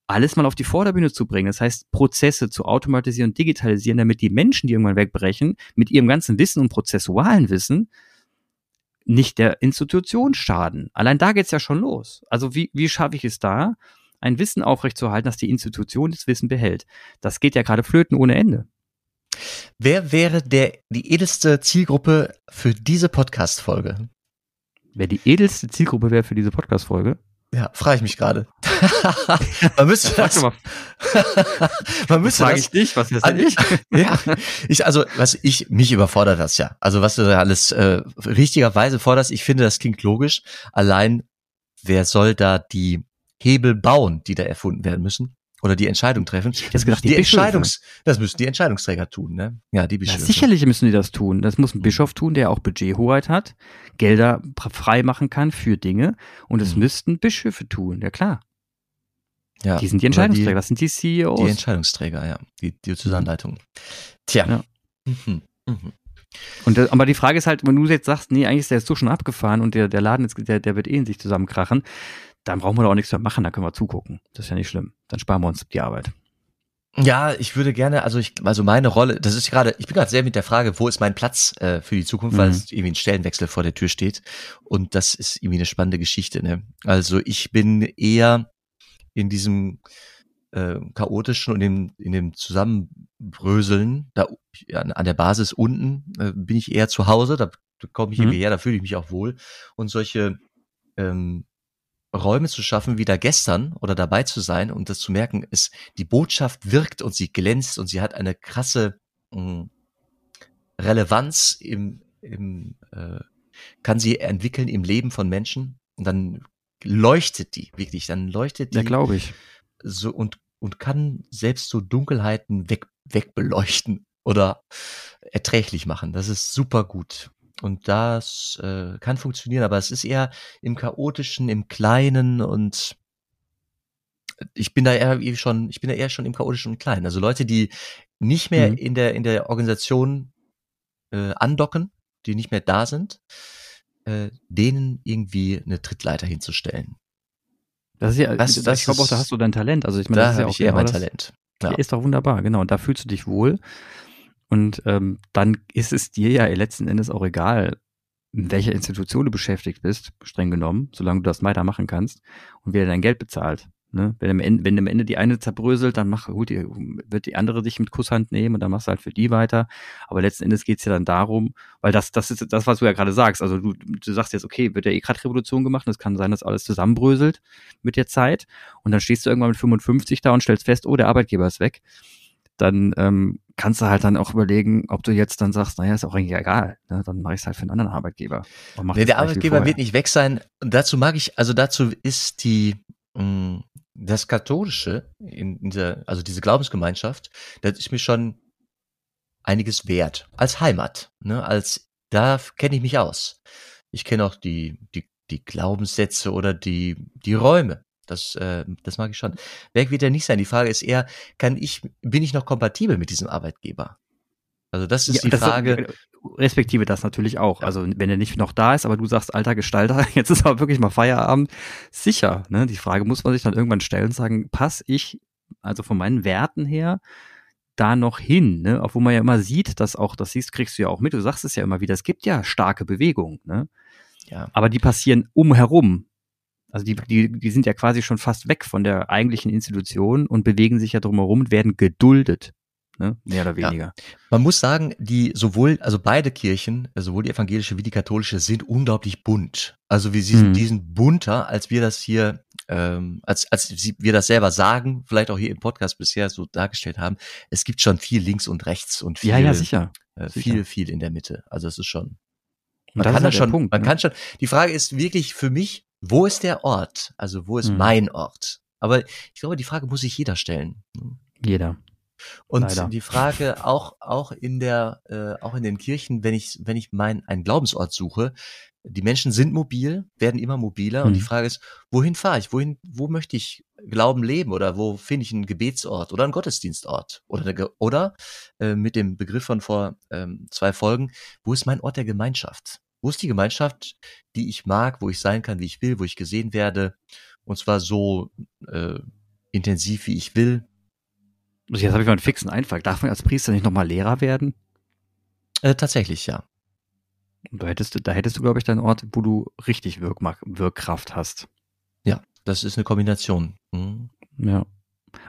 alles mal auf die Vorderbühne zu bringen. Das heißt, Prozesse zu automatisieren und digitalisieren, damit die Menschen, die irgendwann wegbrechen, mit ihrem ganzen Wissen und prozessualen Wissen nicht der Institution schaden. Allein da geht's ja schon los. Also wie, wie schaffe ich es da, ein Wissen aufrechtzuerhalten, dass die Institution das Wissen behält? Das geht ja gerade flöten ohne Ende. Wer wäre der, die edelste Zielgruppe für diese Podcast-Folge? Wer die edelste Zielgruppe wäre für diese Podcast-Folge? Ja, frage ich mich gerade. man müsste das, man müsste frage ich dich, was ist denn ich? ja, ich also was ich mich überfordert das ja. Also was du da alles äh, richtigerweise forderst, ich finde, das klingt logisch. Allein wer soll da die Hebel bauen, die da erfunden werden müssen? Oder die Entscheidung treffen. Ich hätte gedacht, die, die Entscheidungs, das müssen die Entscheidungsträger tun, ne? Ja, die Bischöfe. Ja, sicherlich müssen die das tun. Das muss ein mhm. Bischof tun, der auch Budgethoheit hat, Gelder frei machen kann für Dinge. Und das mhm. müssten Bischöfe tun, ja klar. Ja, die sind die Entscheidungsträger, die, das sind die CEOs. Die Entscheidungsträger, ja. Die, die Zusammenleitung. Tja. Ja. Mhm. Mhm. Und der, aber die Frage ist halt, wenn du jetzt sagst, nee, eigentlich ist der jetzt so schon abgefahren und der, der Laden ist, der, der wird eh in sich zusammenkrachen, dann brauchen wir doch auch nichts mehr machen, dann können wir zugucken. Das ist ja nicht schlimm. Dann sparen wir uns die Arbeit. Ja, ich würde gerne, also ich, also meine Rolle, das ist gerade, ich bin gerade sehr mit der Frage, wo ist mein Platz äh, für die Zukunft, mhm. weil es irgendwie ein Stellenwechsel vor der Tür steht. Und das ist irgendwie eine spannende Geschichte. Ne? Also ich bin eher in diesem äh, chaotischen und in, in dem Zusammenbröseln, da an, an der Basis unten äh, bin ich eher zu Hause, da, da komme ich mhm. irgendwie her, da fühle ich mich auch wohl. Und solche ähm, Räume zu schaffen, wieder gestern oder dabei zu sein und das zu merken, ist, die Botschaft wirkt und sie glänzt und sie hat eine krasse mh, hm, Relevanz im, im äh, kann sie entwickeln im Leben von Menschen und dann leuchtet die wirklich, dann leuchtet die. Ja, glaube ich. So und und kann selbst so Dunkelheiten weg wegbeleuchten oder erträglich machen. Das ist super gut. Und das äh, kann funktionieren, aber es ist eher im chaotischen, im kleinen und ich bin da eher schon, ich bin da eher schon im chaotischen und kleinen. Also Leute, die nicht mehr mhm. in der in der Organisation äh, andocken, die nicht mehr da sind, äh, denen irgendwie eine Trittleiter hinzustellen. Das ist ja, das, das ich glaube auch, da hast du dein Talent. Also ich meine, da das ist ja auch ich eher genau mein das, Talent. Ja. Ist doch wunderbar, genau. Und da fühlst du dich wohl. Und ähm, dann ist es dir ja letzten Endes auch egal, in welcher Institution du beschäftigt bist, streng genommen, solange du das weitermachen kannst und wer dein Geld bezahlt. Ne? Wenn, am Ende, wenn am Ende die eine zerbröselt, dann mach, gut, die, wird die andere dich mit Kusshand nehmen und dann machst du halt für die weiter. Aber letzten Endes geht's ja dann darum, weil das, das ist das, was du ja gerade sagst. Also du, du sagst jetzt, okay, wird ja eh gerade Revolution gemacht und es kann sein, dass alles zusammenbröselt mit der Zeit. Und dann stehst du irgendwann mit 55 da und stellst fest, oh, der Arbeitgeber ist weg. Dann ähm, kannst du halt dann auch überlegen, ob du jetzt dann sagst, naja, ist auch eigentlich egal, ne? dann mache ich es halt für einen anderen Arbeitgeber. Nee, der Arbeitgeber wird nicht weg sein. Und dazu mag ich, also dazu ist die mh, mm, das Katholische, in dieser, also diese Glaubensgemeinschaft, das ist mir schon einiges wert. Als Heimat, ne, als, da kenne ich mich aus. Ich kenne auch die, die, die Glaubenssätze oder die, die Räume. Das, äh, das mag ich schon. Weg wird er nicht sein. Die Frage ist eher, kann ich, bin ich noch kompatibel mit diesem Arbeitgeber? Also das ist ja, die das Frage respektive das natürlich auch. Also wenn er nicht noch da ist, aber du sagst, alter Gestalter, jetzt ist aber wirklich mal Feierabend, sicher. Ne? Die Frage muss man sich dann irgendwann stellen und sagen, pass ich, also von meinen Werten her, da noch hin, ne? Obwohl man ja immer sieht, dass auch, das siehst, kriegst du ja auch mit, du sagst es ja immer wieder, es gibt ja starke Bewegungen, ne? Ja. Aber die passieren umherum. Also die, die, die sind ja quasi schon fast weg von der eigentlichen Institution und bewegen sich ja drumherum und werden geduldet ne? mehr oder weniger. Ja. Man muss sagen, die sowohl, also beide Kirchen, sowohl die evangelische wie die katholische, sind unglaublich bunt. Also wir sind, mhm. die sind bunter, als wir das hier, ähm, als, als wir das selber sagen, vielleicht auch hier im Podcast bisher so dargestellt haben. Es gibt schon viel links und rechts und viel, ja, ja, sicher. Äh, viel, sicher. viel in der Mitte. Also es ist schon, man kann da schon, Punkt, man ne? kann schon, die Frage ist wirklich für mich, wo ist der Ort? Also wo ist mhm. mein Ort? Aber ich glaube, die Frage muss sich jeder stellen. Jeder. Und Leider. die Frage auch auch in der äh, auch in den Kirchen, wenn ich wenn ich mein einen Glaubensort suche, die Menschen sind mobil, werden immer mobiler mhm. und die mhm. Frage ist, wohin fahre ich? Wohin wo möchte ich Glauben leben oder wo finde ich einen Gebetsort oder einen Gottesdienstort oder oder äh, mit dem Begriff von vor ähm, zwei Folgen, wo ist mein Ort der Gemeinschaft? Wo ist die Gemeinschaft, die ich mag, wo ich sein kann, wie ich will, wo ich gesehen werde und zwar so äh, intensiv wie ich will, also jetzt habe ich mal einen fixen Einfall. Darf man als Priester nicht nochmal Lehrer werden? Äh, tatsächlich, ja. da hättest du, da hättest du, glaube ich, deinen Ort, wo du richtig Wirk Wirkkraft hast. Ja, das ist eine Kombination. Mhm. Ja.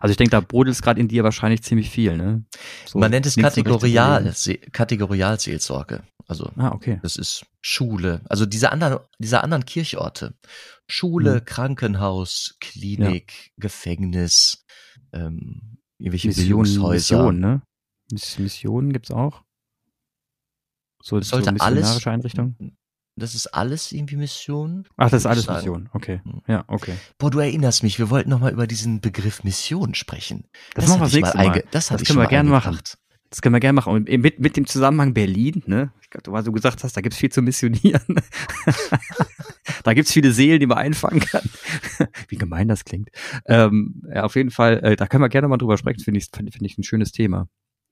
Also ich denke, da brodelt es gerade in dir wahrscheinlich ziemlich viel, ne? So Man nennt es Kategorial, Kategorialseelsorge. Also ah, okay. das ist Schule, also diese anderen, diese anderen Kirchorte. Schule, mhm. Krankenhaus, Klinik, ja. Gefängnis, ähm, Irgendwelche Mission, Mission, ne? Missionen gibt's auch. So, sollte so alles, Einrichtung? Das ist alles irgendwie Mission? Ach, das ist alles Mission. Okay. Hm. Ja, okay. Boah, du erinnerst mich, wir wollten noch mal über diesen Begriff Mission sprechen. Das, das machen wir das nächste Mal. Das, das können wir gerne machen. Das können wir gerne machen. Und mit, mit dem Zusammenhang Berlin, ne? Ich glaube, du mal so gesagt hast, da gibt's viel zu missionieren. da gibt's viele Seelen, die man einfangen kann. Wie gemein das klingt. Ähm, ja, auf jeden Fall, äh, da können wir gerne mal drüber sprechen, finde ich, finde find ich ein schönes Thema.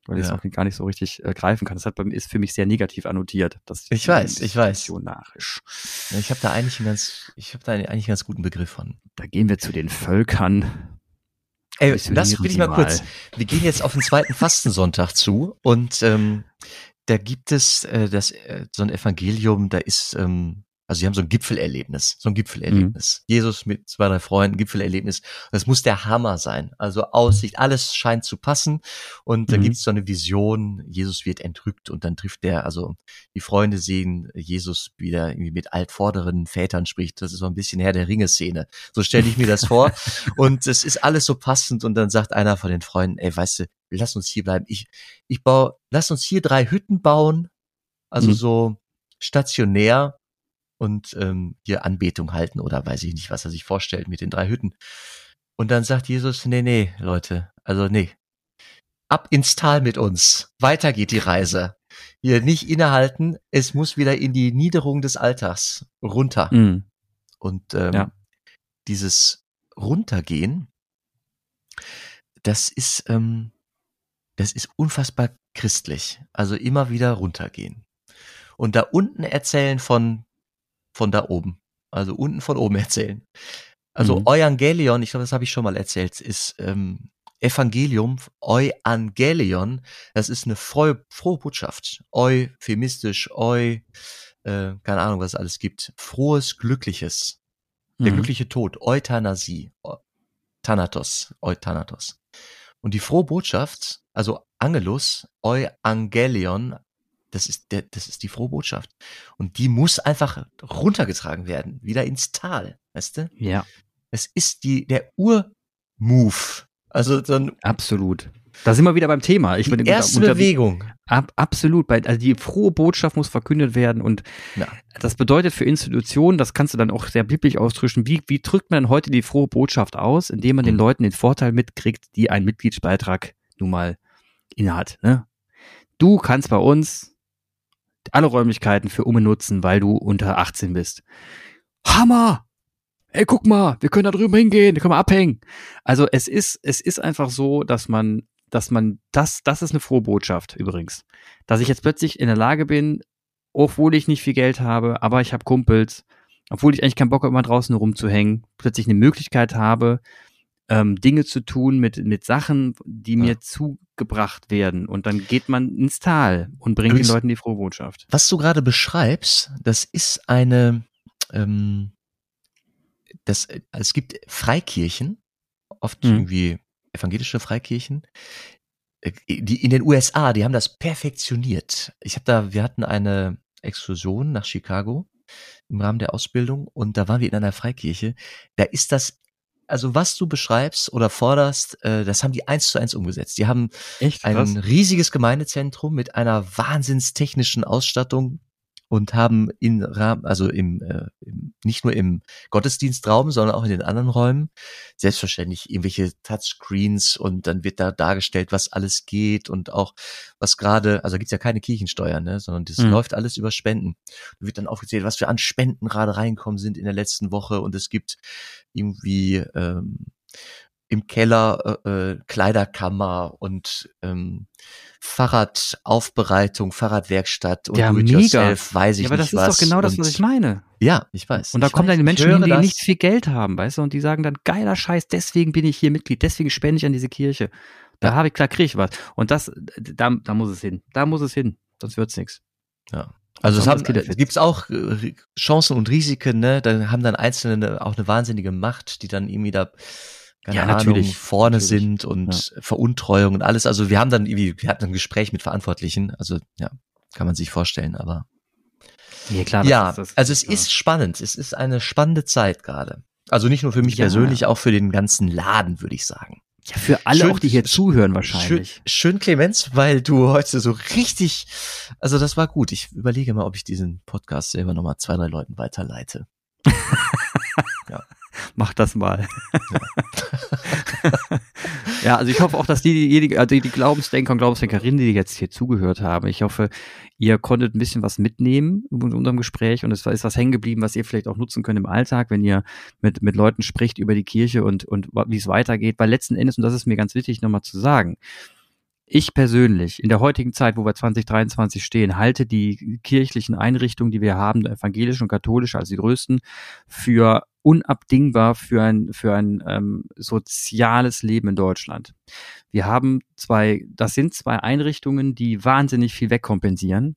Weil ich es auch gar nicht so richtig äh, greifen kann. Das hat bei mir, ist für mich sehr negativ annotiert. Das ich weiß, ich weiß. Missionarisch. Ja, ich habe da eigentlich einen ganz, ich habe da eigentlich einen ganz guten Begriff von. Da gehen wir zu den Völkern. Ey, das will ich mal kurz. Wir gehen jetzt auf den zweiten Fastensonntag zu und ähm, da gibt es äh, das äh, so ein Evangelium, da ist ähm, also sie haben so ein Gipfelerlebnis, so ein Gipfelerlebnis. Mhm. Jesus mit zwei, drei Freunden, Gipfelerlebnis. Das muss der Hammer sein. Also Aussicht, alles scheint zu passen. Und da mhm. gibt's so eine Vision, Jesus wird entrückt und dann trifft der, also die Freunde sehen Jesus wieder irgendwie mit altvorderen Vätern spricht. Das ist so ein bisschen Herr der Ringe-Szene. So stelle ich mir das vor. und es ist alles so passend und dann sagt einer von den Freunden, ey, weißt du, lass uns hier bleiben. Ich, ich baue, lass uns hier drei Hütten bauen. Also mhm. so stationär und ähm, hier Anbetung halten oder weiß ich nicht, was er sich vorstellt mit den drei Hütten. Und dann sagt Jesus, nee, nee, Leute, also nee, ab ins Tal mit uns. Weiter geht die Reise. Hier nicht innehalten, es muss wieder in die Niederung des Alltags runter. Mhm. Und ähm, ja. dieses Runtergehen, das ist, ähm, das ist unfassbar christlich. Also immer wieder runtergehen. Und da unten erzählen von von da oben. Also unten von oben erzählen. Also mhm. Evangelion, ich glaube, das habe ich schon mal erzählt, ist ähm, Evangelium, Euangelion, das ist eine frohe, frohe Botschaft. Euphemistisch, Eu, äh, keine Ahnung, was es alles gibt. Frohes, glückliches. Der Mhm. glückliche Tod, Euthanasie, Eu- Thanatos, Euthanatos. Und die frohe Botschaft, also Angelus, Euangelion, das ist, der, das ist die frohe Botschaft. Und die muss einfach runtergetragen werden, wieder ins Tal, weißt du? Ja, Es ist die, der Ur-Move. Also dann absolut. Da sind wir wieder beim Thema. Ich die bin erste unter- Bewegung. Ab, absolut. Also die frohe Botschaft muss verkündet werden und Ja. das bedeutet für Institutionen, das kannst du dann auch sehr biblisch ausdrücken, wie, wie drückt man denn heute die frohe Botschaft aus, indem man den Mhm. Leuten den Vorteil mitkriegt, die einen Mitgliedsbeitrag nun mal innehat. Ne? Du kannst bei uns alle Räumlichkeiten für Umme nutzen, weil du unter 18 bist. Hammer! Ey, guck mal, wir können da drüben hingehen, da können wir abhängen. Also es ist, es ist einfach so, dass man, dass man, das, das ist eine frohe Botschaft übrigens. Dass ich jetzt plötzlich in der Lage bin, obwohl ich nicht viel Geld habe, aber ich habe Kumpels, obwohl ich eigentlich keinen Bock habe, immer draußen rumzuhängen, plötzlich eine Möglichkeit habe, ähm, Dinge zu tun mit, mit Sachen, die Ja. mir zugebracht werden. Und dann geht man ins Tal und bringt Übrigens- den Leuten die frohe Botschaft. Was du gerade beschreibst, das ist eine, ähm, das, äh, es gibt Freikirchen, oft Mhm. irgendwie evangelische Freikirchen, äh, die in den USA, die haben das perfektioniert. Ich habe da, wir hatten eine Exkursion nach Chicago im Rahmen der Ausbildung und da waren wir in einer Freikirche. Da ist das, also was du beschreibst oder forderst, äh, das haben die eins zu eins umgesetzt. Die haben Echt ein riesiges Gemeindezentrum mit einer wahnsinnstechnischen Ausstattung und haben in Rahmen, also im, äh, im nicht nur im Gottesdienstraum, sondern auch in den anderen Räumen selbstverständlich irgendwelche Touchscreens und dann wird da dargestellt, was alles geht und auch was gerade, also gibt's ja keine Kirchensteuer, ne, sondern das Mhm. läuft alles über Spenden. Da wird dann aufgezählt, was für an Spenden gerade reinkommen sind in der letzten Woche und es gibt irgendwie ähm, im Keller äh, äh, Kleiderkammer und ähm, Fahrradaufbereitung, Fahrradwerkstatt und Ja, Do-it-yourself, weiß ich Ja, aber nicht das ist was. doch genau das, was ich meine. Ja, ich weiß. Und da kommen weiß, dann die Menschen hin, die das. nicht viel Geld haben, weißt du, und die sagen dann, geiler Scheiß, deswegen bin ich hier Mitglied, deswegen spende ich an diese Kirche. Da Ja. habe ich, klar kriege ich was. Und das, da, da muss es hin. Da muss es hin. Sonst wird's nix. Ja. Also es Haben gibt's auch äh, Chancen und Risiken, ne? Da haben dann Einzelne auch eine wahnsinnige Macht, die dann irgendwie da keine Ja, Ahnung, natürlich. vorne Natürlich. sind und Veruntreuung und alles. Also wir haben dann irgendwie, wir hatten ein Gespräch mit Verantwortlichen, also ja, kann man sich vorstellen, aber Ja, klar. das ja, ist das, also es ja. ist spannend, es ist eine spannende Zeit gerade. Also nicht nur für mich Ja. persönlich, auch für den ganzen Laden, würde ich sagen. Ja, für alle Schön- auch, die hier zuhören wahrscheinlich. Schön, schön, Clemens, weil du heute so richtig, also das war gut. Ich überlege mal, ob ich diesen Podcast selber nochmal zwei, drei Leuten weiterleite. Mach das mal. ja, also ich hoffe auch, dass die, die, also die Glaubensdenker und Glaubensdenkerinnen, die jetzt hier zugehört haben, ich hoffe, ihr konntet ein bisschen was mitnehmen in unserem Gespräch und es ist was hängen geblieben, was ihr vielleicht auch nutzen könnt im Alltag, wenn ihr mit, mit Leuten spricht über die Kirche und, und wie es weitergeht. Weil letzten Endes, und das ist mir ganz wichtig nochmal zu sagen, ich persönlich, in der heutigen Zeit, wo wir 2023 stehen, halte die kirchlichen Einrichtungen, die wir haben, evangelische und katholische als die größten, für unabdingbar für ein, für ein ähm, soziales Leben in Deutschland. Wir haben zwei, das sind zwei Einrichtungen, die wahnsinnig viel wegkompensieren.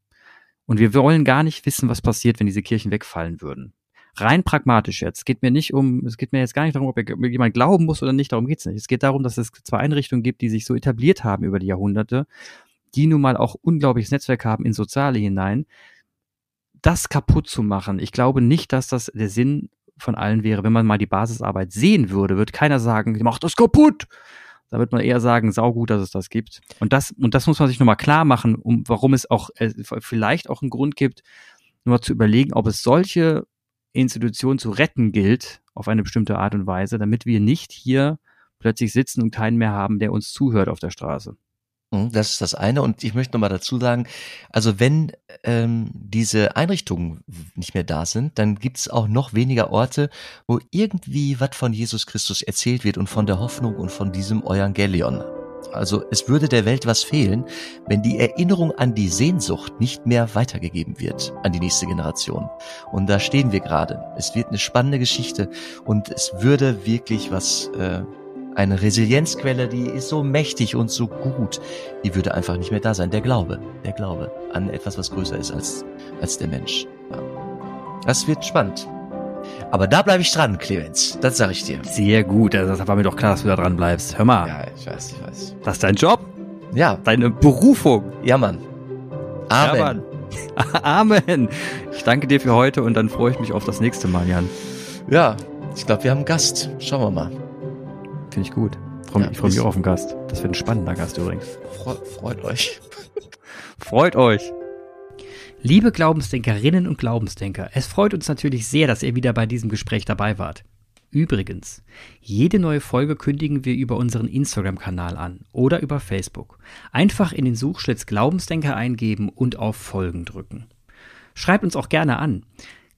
Und wir wollen gar nicht wissen, was passiert, wenn diese Kirchen wegfallen würden. Rein pragmatisch jetzt. Es geht mir nicht um, es geht mir jetzt gar nicht darum, ob jemand glauben muss oder nicht, darum geht's nicht. Es geht darum, dass es zwei Einrichtungen gibt, die sich so etabliert haben über die Jahrhunderte, die nun mal auch unglaubliches Netzwerk haben in Soziale hinein. Das kaputt zu machen, ich glaube nicht, dass das der Sinn von allen wäre. Wenn man mal die Basisarbeit sehen würde, wird keiner sagen, macht das kaputt. Da wird man eher sagen, saugut, dass es das gibt. Und das, und das muss man sich nochmal klar machen, um, warum es auch äh, vielleicht auch einen Grund gibt, nur zu überlegen, ob es solche Institutionen zu retten gilt, auf eine bestimmte Art und Weise, damit wir nicht hier plötzlich sitzen und keinen mehr haben, der uns zuhört auf der Straße. Mhm, Das ist das eine. Und ich möchte nochmal dazu sagen, also wenn ähm, diese Einrichtungen nicht mehr da sind, dann gibt es auch noch weniger Orte, wo irgendwie was von Jesus Christus erzählt wird und von der Hoffnung und von diesem Evangelion. Also es würde der Welt was fehlen, wenn die Erinnerung an die Sehnsucht nicht mehr weitergegeben wird an die nächste Generation. Und da stehen wir gerade. Es wird eine spannende Geschichte und es würde wirklich was äh, eine Resilienzquelle, die ist so mächtig und so gut, die würde einfach nicht mehr da sein. Der Glaube, der Glaube an etwas, was größer ist als, als der Mensch. Ja. Das wird spannend. Aber da bleibe ich dran, Clemens. Das sage ich dir. Sehr gut. Also das war mir doch klar, dass du da dran bleibst. Hör mal. Ja, ich weiß, ich weiß. Das ist dein Job. Ja. Deine Berufung. Ja, Mann. Amen. Ja, Mann. Amen. Ich danke dir für heute und dann freue ich mich auf das nächste Mal, Jan. Ja, ich glaube, wir haben einen Gast. Schauen wir mal. Finde ich gut. Freu, Ja, ich freue mich auch auf den Gast. Das wird ein spannender Gast übrigens. Fre freut euch. Freut euch. Liebe Glaubensdenkerinnen und Glaubensdenker, es freut uns natürlich sehr, dass ihr wieder bei diesem Gespräch dabei wart. Übrigens, jede neue Folge kündigen wir über unseren Instagram-Kanal an oder über Facebook. Einfach in den Suchschlitz Glaubensdenker eingeben und auf Folgen drücken. Schreibt uns auch gerne an.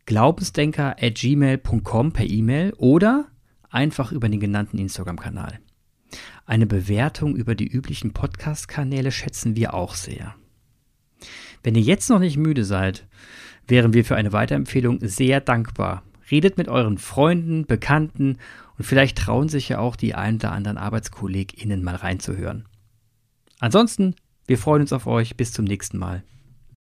glaubensdenker@gmail.com per E-Mail oder einfach über den genannten Instagram-Kanal. Eine Bewertung über die üblichen Podcast-Kanäle schätzen wir auch sehr. Wenn ihr jetzt noch nicht müde seid, wären wir für eine Weiterempfehlung sehr dankbar. Redet mit euren Freunden, Bekannten und vielleicht trauen sich ja auch die ein oder anderen ArbeitskollegInnen mal reinzuhören. Ansonsten, wir freuen uns auf euch. Bis zum nächsten Mal.